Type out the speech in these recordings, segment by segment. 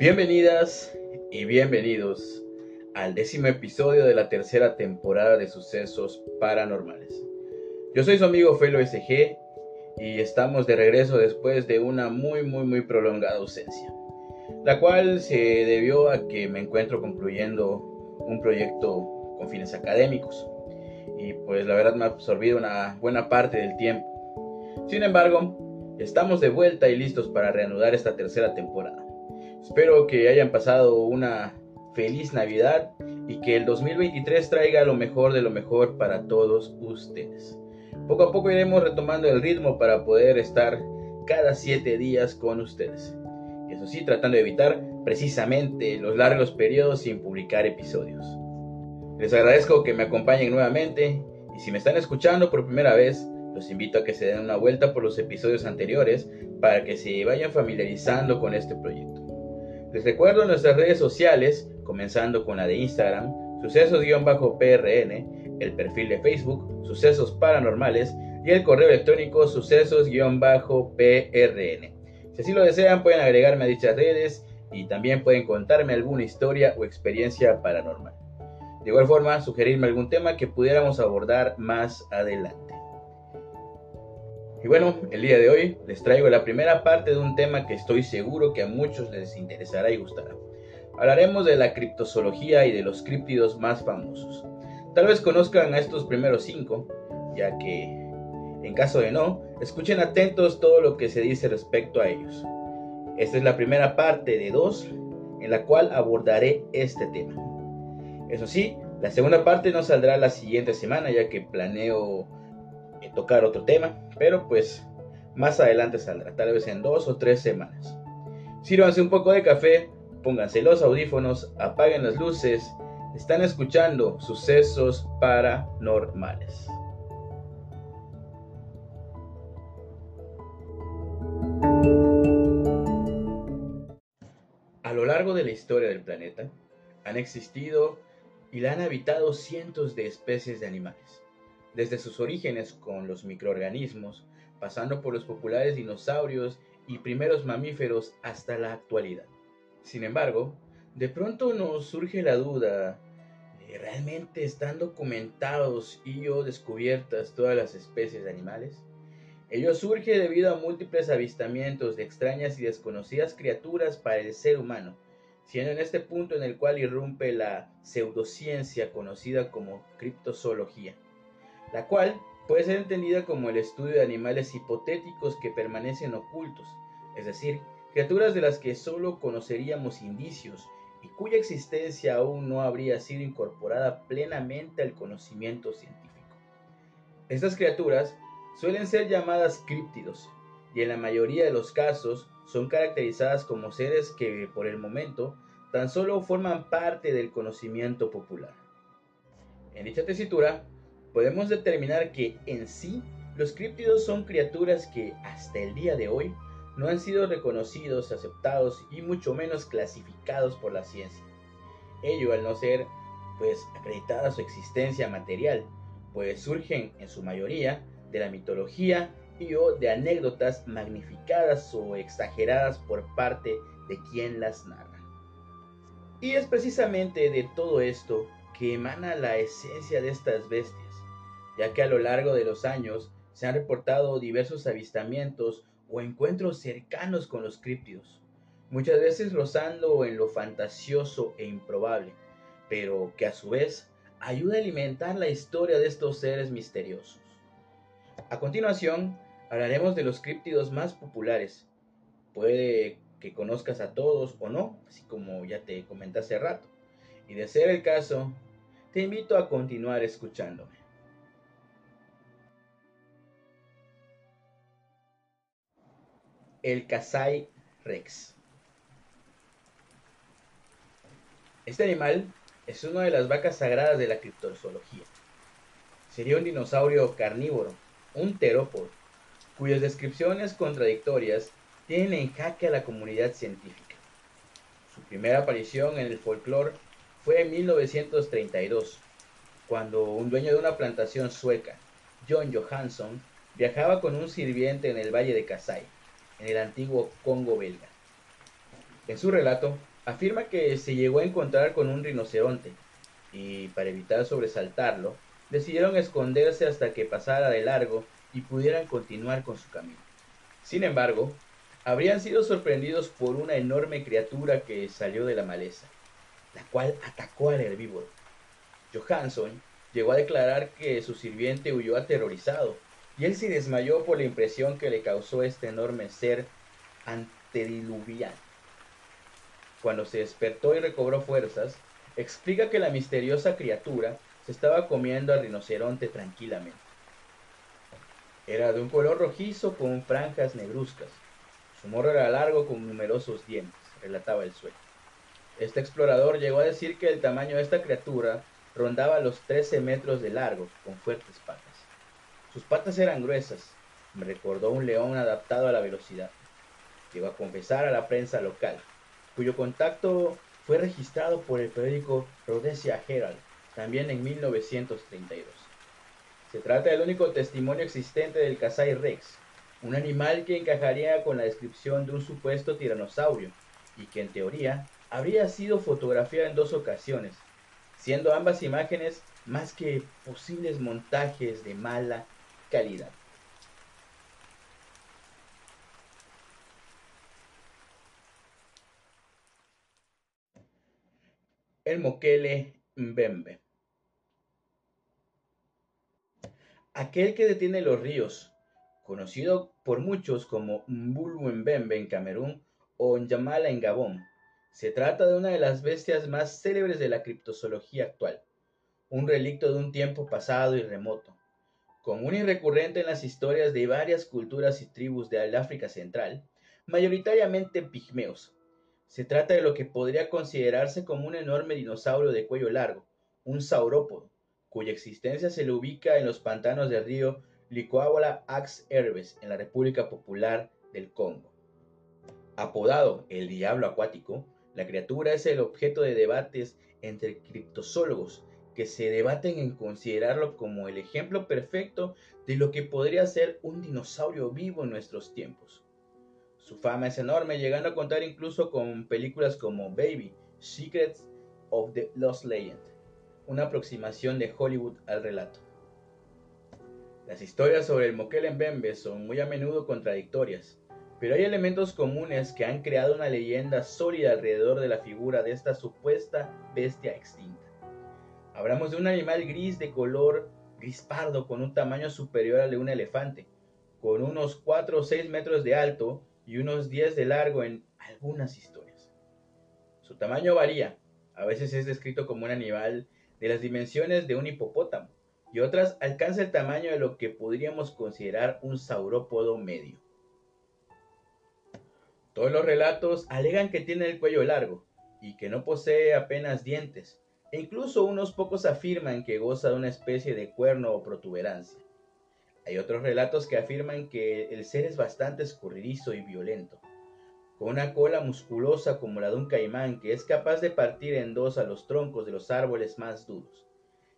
Bienvenidas y bienvenidos al décimo episodio de la tercera temporada de Sucesos Paranormales. Yo soy su amigo Felo SG y estamos de regreso después de una muy muy muy prolongada ausencia, la cual se debió a que me encuentro concluyendo un proyecto con fines académicos y pues la verdad me ha absorbido una buena parte del tiempo. Sin embargo, estamos de vuelta y listos para reanudar esta tercera temporada. Espero que hayan pasado una feliz Navidad y que el 2023 traiga lo mejor de lo mejor para todos ustedes. Poco a poco iremos retomando el ritmo para poder estar cada siete días con ustedes. Eso sí, tratando de evitar precisamente los largos periodos sin publicar episodios. Les agradezco que me acompañen nuevamente y si me están escuchando por primera vez, los invito a que se den una vuelta por los episodios anteriores para que se vayan familiarizando con este proyecto. Les recuerdo nuestras redes sociales, comenzando con la de Instagram, sucesos-prn, el perfil de Facebook, Sucesos Paranormales, y el correo electrónico sucesos-prn. Si así lo desean, pueden agregarme a dichas redes y también pueden contarme alguna historia o experiencia paranormal. De igual forma, sugerirme algún tema que pudiéramos abordar más adelante. Y bueno, el día de hoy les traigo la primera parte de un tema que estoy seguro que a muchos les interesará y gustará. Hablaremos de la criptozoología y de los críptidos más famosos. Tal vez conozcan a estos primeros cinco, ya que, en caso de no, escuchen atentos todo lo que se dice respecto a ellos. Esta es la primera parte de dos en la cual abordaré este tema. Eso sí, la segunda parte no saldrá la siguiente semana ya que planeo eh, tocar otro tema, pero pues más adelante saldrá, tal vez en dos o tres semanas. Sírvanse un poco de café, pónganse los audífonos, apaguen las luces, están escuchando sucesos paranormales. A lo largo de la historia del planeta han existido y la han habitado cientos de especies de animales, desde sus orígenes con los microorganismos, pasando por los populares dinosaurios y primeros mamíferos hasta la actualidad. Sin embargo, de pronto nos surge la duda, ¿realmente están documentados y o descubiertas todas las especies de animales? Ello surge debido a múltiples avistamientos de extrañas y desconocidas criaturas para el ser humano, siendo en este punto en el cual irrumpe la pseudociencia conocida como criptozoología, la cual puede ser entendida como el estudio de animales hipotéticos que permanecen ocultos, es decir, criaturas de las que solo conoceríamos indicios y cuya existencia aún no habría sido incorporada plenamente al conocimiento científico. Estas criaturas suelen ser llamadas críptidos y en la mayoría de los casos son caracterizadas como seres que por el momento tan solo forman parte del conocimiento popular. En dicha tesitura podemos determinar que en sí los críptidos son criaturas que hasta el día de hoy no han sido reconocidos, aceptados y mucho menos clasificados por la ciencia. Ello al no ser pues acreditada su existencia material, pues surgen en su mayoría de la mitología y o de anécdotas magnificadas o exageradas por parte de quien las narra. Y es precisamente de todo esto que emana la esencia de estas bestias, ya que a lo largo de los años se han reportado diversos avistamientos o encuentros cercanos con los críptidos, muchas veces rozando en lo fantasioso e improbable, pero que a su vez ayuda a alimentar la historia de estos seres misteriosos. A continuación, hablaremos de los críptidos más populares. Puede que conozcas a todos o no, así como ya te comenté hace rato. Y de ser el caso, te invito a continuar escuchándome. El Kasai Rex. Este animal es una de las vacas sagradas de la criptozoología. Sería un dinosaurio carnívoro, un terópodo, cuyas descripciones contradictorias tienen en jaque a la comunidad científica. Su primera aparición en el folclore fue en 1932, cuando un dueño de una plantación sueca, John Johansson, viajaba con un sirviente en el valle de Kasai, en el antiguo Congo belga. En su relato, afirma que se llegó a encontrar con un rinoceronte y para evitar sobresaltarlo, decidieron esconderse hasta que pasara de largo y pudieran continuar con su camino. Sin embargo, habrían sido sorprendidos por una enorme criatura que salió de la maleza, la cual atacó al herbívoro. Johansson llegó a declarar que su sirviente huyó aterrorizado y él se desmayó por la impresión que le causó este enorme ser antediluviano. Cuando se despertó y recobró fuerzas, explica que la misteriosa criatura se estaba comiendo al rinoceronte tranquilamente. Era de un color rojizo con franjas negruzcas. Su morro era largo con numerosos dientes, relataba el sueño. Este explorador llegó a decir que el tamaño de esta criatura rondaba los 13 metros de largo, con fuertes patas. Sus patas eran gruesas, me recordó un león adaptado a la velocidad. Llegó a confesar a la prensa local, cuyo contacto fue registrado por el periódico Rhodesia Herald, también en 1932. Se trata del único testimonio existente del Kasai Rex, un animal que encajaría con la descripción de un supuesto tiranosaurio y que en teoría habría sido fotografiado en dos ocasiones, siendo ambas imágenes más que posibles montajes de mala calidad. El Mokele Mbembe. Aquel que detiene los ríos, conocido por muchos como Mbulu Mbembe en Camerún o Nyamala en Gabón, se trata de una de las bestias más célebres de la criptozoología actual, un relicto de un tiempo pasado y remoto, común y recurrente en las historias de varias culturas y tribus del África Central, mayoritariamente pigmeos. Se trata de lo que podría considerarse como un enorme dinosaurio de cuello largo, un saurópodo, cuya existencia se le ubica en los pantanos del río Licuábola Ax Herbes en la República Popular del Congo. Apodado el diablo acuático, la criatura es el objeto de debates entre criptozoólogos que se debaten en considerarlo como el ejemplo perfecto de lo que podría ser un dinosaurio vivo en nuestros tiempos. Su fama es enorme, llegando a contar incluso con películas como Baby, Secrets of the Lost Legend, una aproximación de Hollywood al relato. Las historias sobre el Mokele Mbembe son muy a menudo contradictorias, pero hay elementos comunes que han creado una leyenda sólida alrededor de la figura de esta supuesta bestia extinta. Hablamos de un animal gris de color gris pardo con un tamaño superior al de un elefante, con unos 4 o 6 metros de alto y unos 10 de largo en algunas historias. Su tamaño varía, a veces es descrito como un animal de las dimensiones de un hipopótamo y otras alcanza el tamaño de lo que podríamos considerar un saurópodo medio. Todos los relatos alegan que tiene el cuello largo y que no posee apenas dientes, e incluso unos pocos afirman que goza de una especie de cuerno o protuberancia. Hay otros relatos que afirman que el ser es bastante escurridizo y violento, con una cola musculosa como la de un caimán que es capaz de partir en dos a los troncos de los árboles más duros,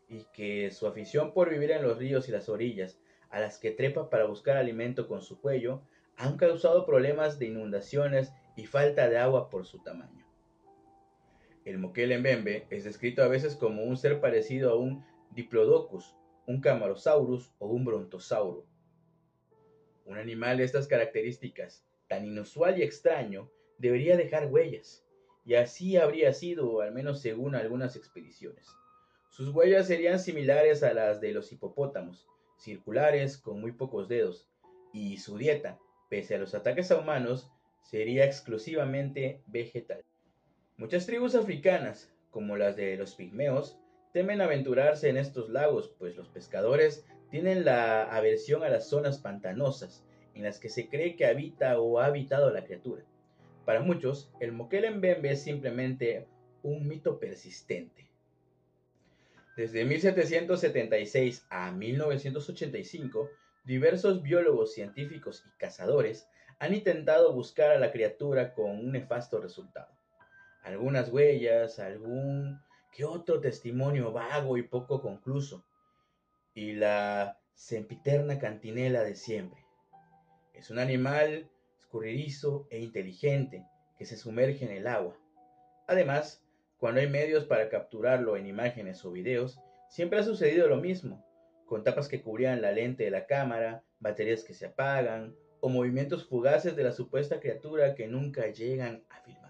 y que su afición por vivir en los ríos y las orillas, a las que trepa para buscar alimento con su cuello, han causado problemas de inundaciones y falta de agua por su tamaño. El Mokele Mbembe es descrito a veces como un ser parecido a un Diplodocus, un Camarasaurus o un Brontosauro. Un animal de estas características, tan inusual y extraño, debería dejar huellas, y así habría sido, al menos según algunas expediciones. Sus huellas serían similares a las de los hipopótamos, circulares con muy pocos dedos, y su dieta, pese a los ataques a humanos, sería exclusivamente vegetal. Muchas tribus africanas, como las de los pigmeos, temen aventurarse en estos lagos, pues los pescadores tienen la aversión a las zonas pantanosas, en las que se cree que habita o ha habitado la criatura. Para muchos, el Mokele Mbembe es simplemente un mito persistente. Desde 1776 a 1985, Diversos biólogos, científicos y cazadores han intentado buscar a la criatura con un nefasto resultado. Algunas huellas, algún que otro testimonio vago y poco concluso. Y la sempiterna cantinela de siempre. Es un animal escurridizo e inteligente que se sumerge en el agua. Además, cuando hay medios para capturarlo en imágenes o videos, siempre ha sucedido lo mismo, con tapas que cubrían la lente de la cámara, baterías que se apagan o movimientos fugaces de la supuesta criatura que nunca llegan a filmarse.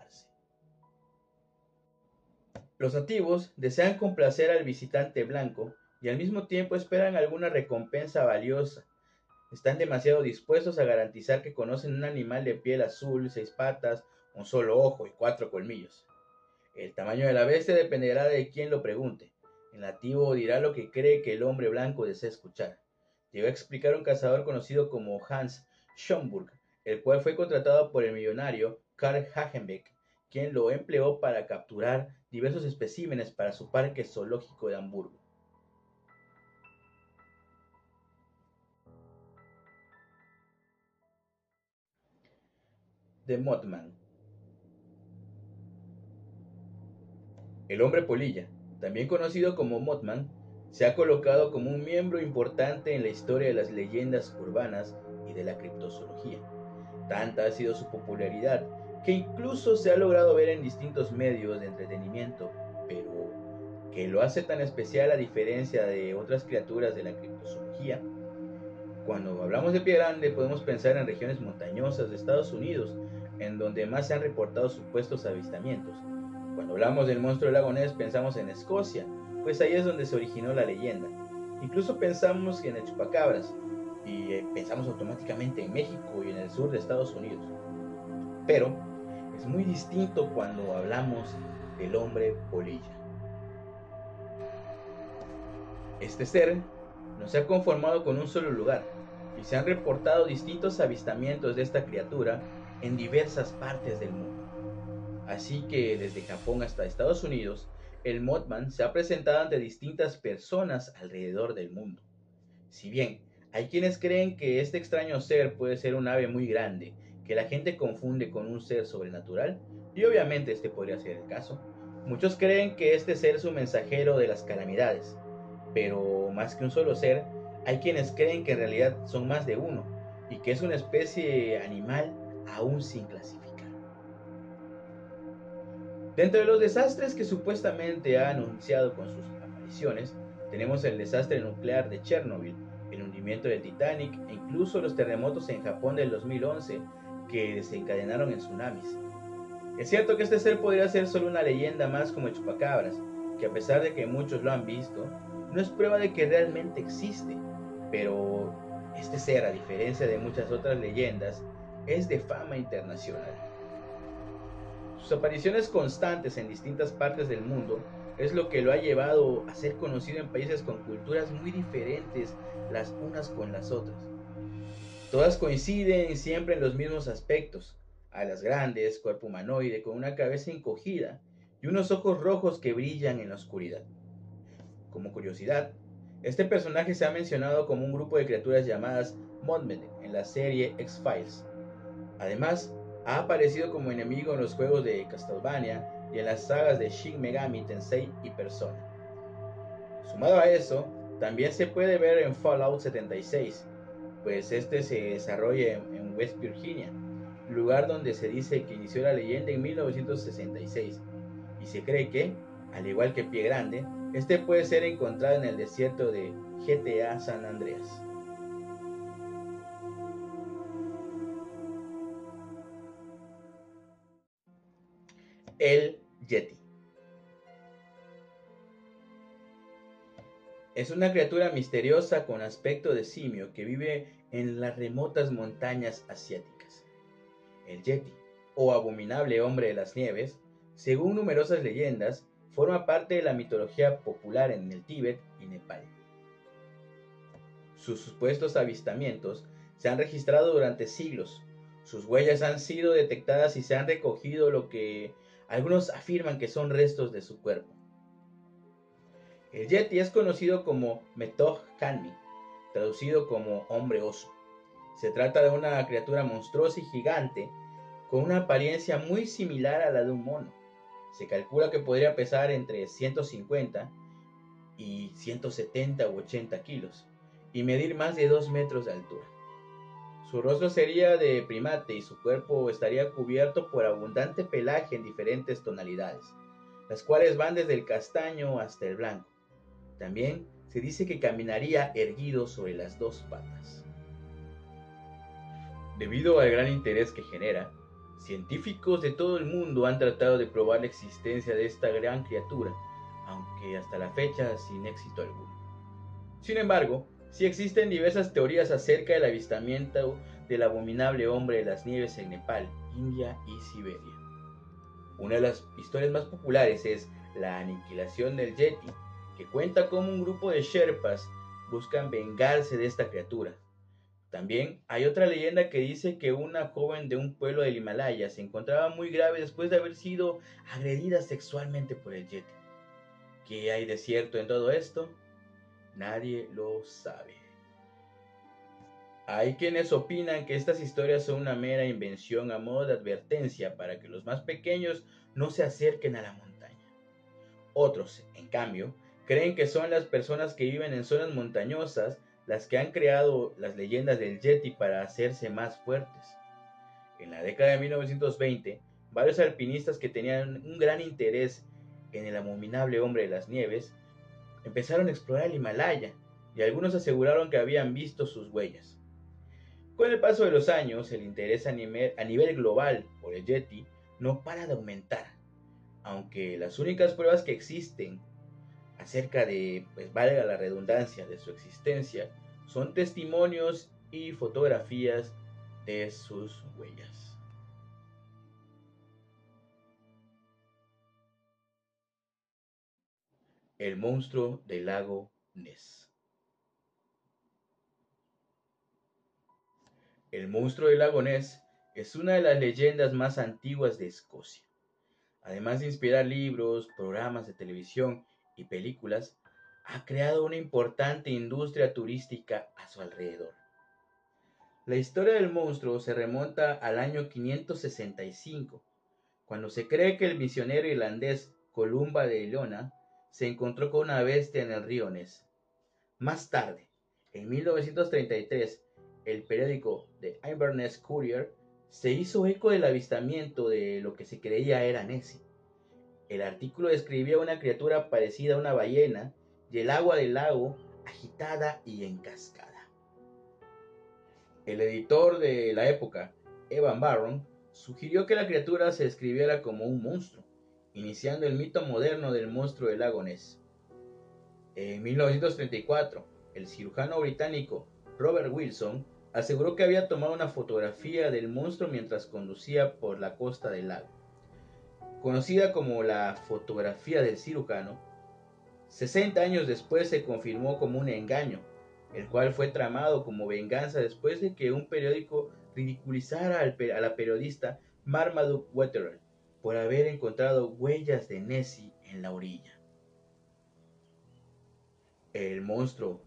Los nativos desean complacer al visitante blanco y al mismo tiempo esperan alguna recompensa valiosa. Están demasiado dispuestos a garantizar que conocen un animal de piel azul, seis patas, un solo ojo y cuatro colmillos. El tamaño de la bestia dependerá de quien lo pregunte. El nativo dirá lo que cree que el hombre blanco desea escuchar. Llegó a explicar un cazador conocido como Hans Schomburg, el cual fue contratado por el millonario Karl Hagenbeck, quien lo empleó para capturar diversos especímenes para su parque zoológico de Hamburgo. The Mothman El hombre polilla, también conocido como Mothman, se ha colocado como un miembro importante en la historia de las leyendas urbanas y de la criptozoología. Tanta ha sido su popularidad que incluso se ha logrado ver en distintos medios de entretenimiento, pero ¿qué lo hace tan especial a diferencia de otras criaturas de la criptozoología? Cuando hablamos de pie grande podemos pensar en regiones montañosas de Estados Unidos, en donde más se han reportado supuestos avistamientos, cuando hablamos del monstruo del lago Ness pensamos en Escocia, pues ahí es donde se originó la leyenda. Incluso pensamos en el chupacabras y eh, pensamos automáticamente en México y en el sur de Estados Unidos. Pero es muy distinto cuando hablamos del hombre polilla. Este ser no se ha conformado con un solo lugar y se han reportado distintos avistamientos de esta criatura en diversas partes del mundo. Así que desde Japón hasta Estados Unidos, el Mothman se ha presentado ante distintas personas alrededor del mundo. Si bien hay quienes creen que este extraño ser puede ser un ave muy grande, que la gente confunde con un ser sobrenatural, y obviamente este podría ser el caso, muchos creen que este ser es un mensajero de las calamidades, pero más que un solo ser, hay quienes creen que en realidad son más de uno, y que es una especie animal aún sin clasificar. Dentro de los desastres que supuestamente ha anunciado con sus apariciones, tenemos el desastre nuclear de Chernobyl, el hundimiento del Titanic e incluso los terremotos en Japón del 2011 que desencadenaron en tsunamis. Es cierto que este ser podría ser solo una leyenda más como chupacabras, que a pesar de que muchos lo han visto, no es prueba de que realmente existe, pero este ser, a diferencia de muchas otras leyendas, es de fama internacional. Sus apariciones constantes en distintas partes del mundo es lo que lo ha llevado a ser conocido en países con culturas muy diferentes las unas con las otras. Todas coinciden siempre en los mismos aspectos, alas grandes, cuerpo humanoide con una cabeza encogida y unos ojos rojos que brillan en la oscuridad. Como curiosidad, este personaje se ha mencionado como un grupo de criaturas llamadas Mothman en la serie X-Files. Además, ha aparecido como enemigo en los juegos de Castlevania y en las sagas de Shin Megami Tensei y Persona. Sumado a eso, también se puede ver en Fallout 76, pues este se desarrolla en, West Virginia, lugar donde se dice que inició la leyenda en 1966, y se cree que, al igual que Pie Grande, este puede ser encontrado en el desierto de GTA San Andreas. el Yeti. Es una criatura misteriosa con aspecto de simio que vive en las remotas montañas asiáticas. El Yeti, o abominable hombre de las nieves, según numerosas leyendas, forma parte de la mitología popular en el Tíbet y Nepal. Sus supuestos avistamientos se han registrado durante siglos. Sus huellas han sido detectadas y se han recogido lo que algunos afirman que son restos de su cuerpo. El Yeti es conocido como Metoh Kanmi, traducido como hombre oso. Se trata de una criatura monstruosa y gigante con una apariencia muy similar a la de un mono. Se calcula que podría pesar entre 150 y 170 u 80 kilos y medir más de 2 metros de altura. Su rostro sería de primate y su cuerpo estaría cubierto por abundante pelaje en diferentes tonalidades, las cuales van desde el castaño hasta el blanco. También se dice que caminaría erguido sobre las dos patas. Debido al gran interés que genera, científicos de todo el mundo han tratado de probar la existencia de esta gran criatura, aunque hasta la fecha sin éxito alguno. Sin embargo, sí existen diversas teorías acerca del avistamiento del abominable hombre de las nieves en Nepal, India y Siberia. Una de las historias más populares es la aniquilación del Yeti, que cuenta cómo un grupo de Sherpas buscan vengarse de esta criatura. También hay otra leyenda que dice que una joven de un pueblo del Himalaya se encontraba muy grave después de haber sido agredida sexualmente por el Yeti. ¿Qué hay de cierto en todo esto? Nadie lo sabe. Hay quienes opinan que estas historias son una mera invención a modo de advertencia para que los más pequeños no se acerquen a la montaña. Otros, en cambio, creen que son las personas que viven en zonas montañosas las que han creado las leyendas del Yeti para hacerse más fuertes. En la década de 1920, varios alpinistas que tenían un gran interés en el abominable hombre de las nieves empezaron a explorar el Himalaya y algunos aseguraron que habían visto sus huellas. Con el paso de los años, el interés a nivel, a nivel global por el Yeti no para de aumentar, aunque las únicas pruebas que existen acerca de, pues valga la redundancia, de su existencia, son testimonios y fotografías de sus huellas. El monstruo del lago Ness. El monstruo del lago Ness es una de las leyendas más antiguas de Escocia. Además de inspirar libros, programas de televisión y películas, ha creado una importante industria turística a su alrededor. La historia del monstruo se remonta al año 565, cuando se cree que el misionero irlandés Columba de Ilona se encontró con una bestia en el río Ness. Más tarde, en 1933, el periódico The Inverness Courier se hizo eco del avistamiento de lo que se creía era Nessie. El artículo describía una criatura parecida a una ballena y el agua del lago agitada y en cascada. El editor de la época, Evan Barron, sugirió que la criatura se describiera como un monstruo, iniciando el mito moderno del monstruo del lago Ness. En 1934, el cirujano británico Robert Wilson aseguró que había tomado una fotografía del monstruo mientras conducía por la costa del lago. Conocida como la fotografía del cirujano, 60 años después se confirmó como un engaño, el cual fue tramado como venganza después de que un periódico ridiculizara a la periodista Marmaduke Wetterell por haber encontrado huellas de Nessie en la orilla. El monstruo,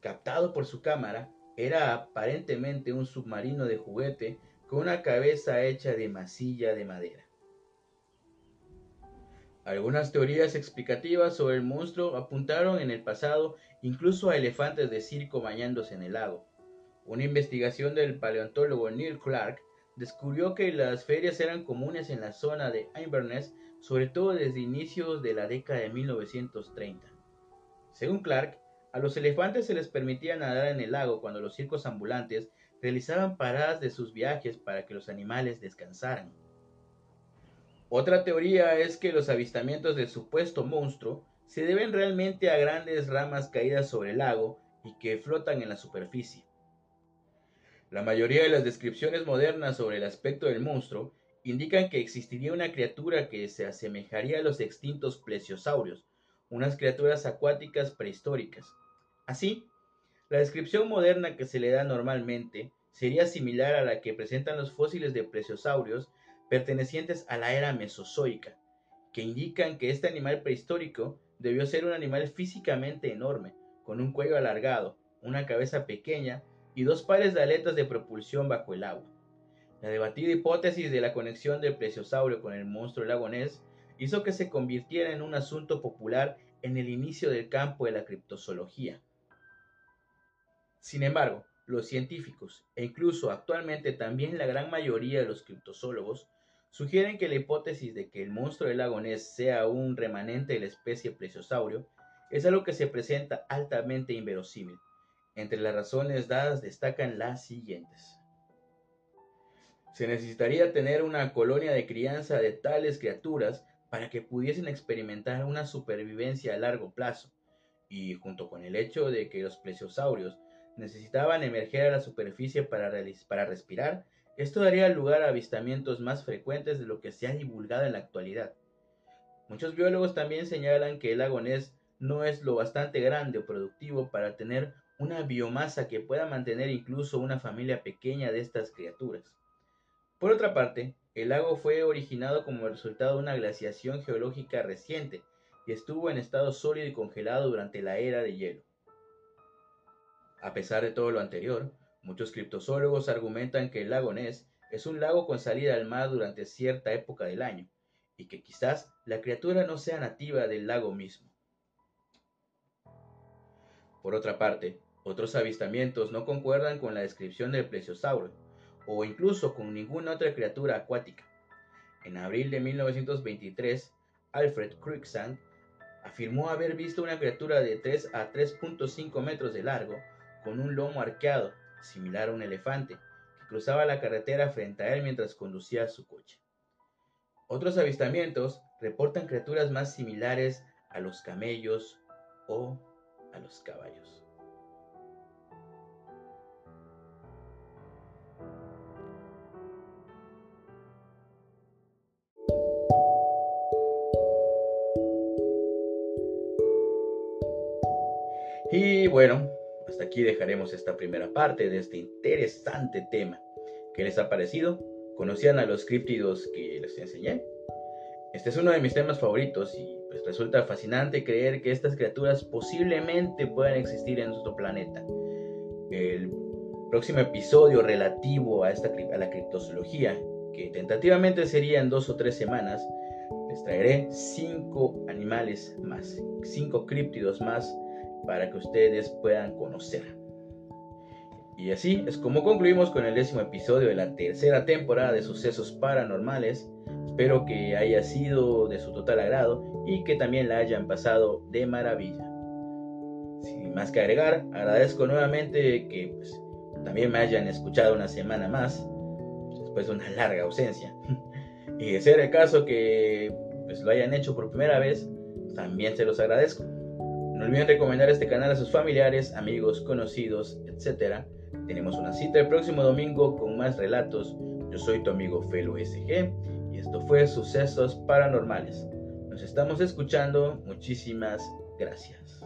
captado por su cámara, era aparentemente un submarino de juguete con una cabeza hecha de masilla de madera. Algunas teorías explicativas sobre el monstruo apuntaron en el pasado incluso a elefantes de circo bañándose en el lago. Una investigación del paleontólogo Neil Clark descubrió que las ferias eran comunes en la zona de Inverness, sobre todo desde inicios de la década de 1930. Según Clark, a los elefantes se les permitía nadar en el lago cuando los circos ambulantes realizaban paradas de sus viajes para que los animales descansaran. Otra teoría es que los avistamientos del supuesto monstruo se deben realmente a grandes ramas caídas sobre el lago y que flotan en la superficie. La mayoría de las descripciones modernas sobre el aspecto del monstruo indican que existiría una criatura que se asemejaría a los extintos plesiosaurios, unas criaturas acuáticas prehistóricas. Así, la descripción moderna que se le da normalmente sería similar a la que presentan los fósiles de plesiosaurios pertenecientes a la era mesozoica, que indican que este animal prehistórico debió ser un animal físicamente enorme, con un cuello alargado, una cabeza pequeña y dos pares de aletas de propulsión bajo el agua. La debatida hipótesis de la conexión del plesiosaurio con el monstruo lagonés hizo que se convirtiera en un asunto popular en el inicio del campo de la criptozoología. Sin embargo, los científicos e incluso actualmente también la gran mayoría de los criptozoólogos sugieren que la hipótesis de que el monstruo del lago Ness sea un remanente de la especie plesiosaurio es algo que se presenta altamente inverosímil. Entre las razones dadas destacan las siguientes. Se necesitaría tener una colonia de crianza de tales criaturas para que pudiesen experimentar una supervivencia a largo plazo, y junto con el hecho de que los plesiosaurios necesitaban emerger a la superficie para, para respirar, esto daría lugar a avistamientos más frecuentes de lo que se ha divulgado en la actualidad. Muchos biólogos también señalan que el lago Ness no es lo bastante grande o productivo para tener una biomasa que pueda mantener incluso una familia pequeña de estas criaturas. Por otra parte, el lago fue originado como resultado de una glaciación geológica reciente y estuvo en estado sólido y congelado durante la era de hielo. A pesar de todo lo anterior, Muchos criptozoólogos argumentan que el lago Ness es un lago con salida al mar durante cierta época del año, y que quizás la criatura no sea nativa del lago mismo. Por otra parte, otros avistamientos no concuerdan con la descripción del plesiosauro, o incluso con ninguna otra criatura acuática. En abril de 1923, Alfred Cruikshank afirmó haber visto una criatura de 3 a 3.5 metros de largo, con un lomo arqueado similar a un elefante, que cruzaba la carretera frente a él mientras conducía su coche. Otros avistamientos reportan criaturas más similares a los camellos o a los caballos. Y bueno, hasta aquí dejaremos esta primera parte de este interesante tema. ¿Qué les ha parecido? ¿Conocían a los críptidos que les enseñé? Este es uno de mis temas favoritos y pues resulta fascinante creer que estas criaturas posiblemente puedan existir en nuestro planeta. El próximo episodio relativo a, esta, a la criptozoología, que tentativamente sería en dos o tres semanas, les traeré cinco animales más, cinco críptidos más para que ustedes puedan conocer. Y así es como concluimos con el décimo episodio de la tercera temporada de Sucesos Paranormales. Espero que haya sido de su total agrado y que también la hayan pasado de maravilla. Sin más que agregar, agradezco nuevamente que pues, también me hayan escuchado una semana más, después de una larga ausencia. y de ser el caso que pues, lo hayan hecho por primera vez, también se los agradezco. No olviden recomendar este canal a sus familiares, amigos, conocidos, etc. Tenemos una cita el próximo domingo con más relatos. Yo soy tu amigo Felo SG y esto fue Sucesos Paranormales. Nos estamos escuchando. Muchísimas gracias.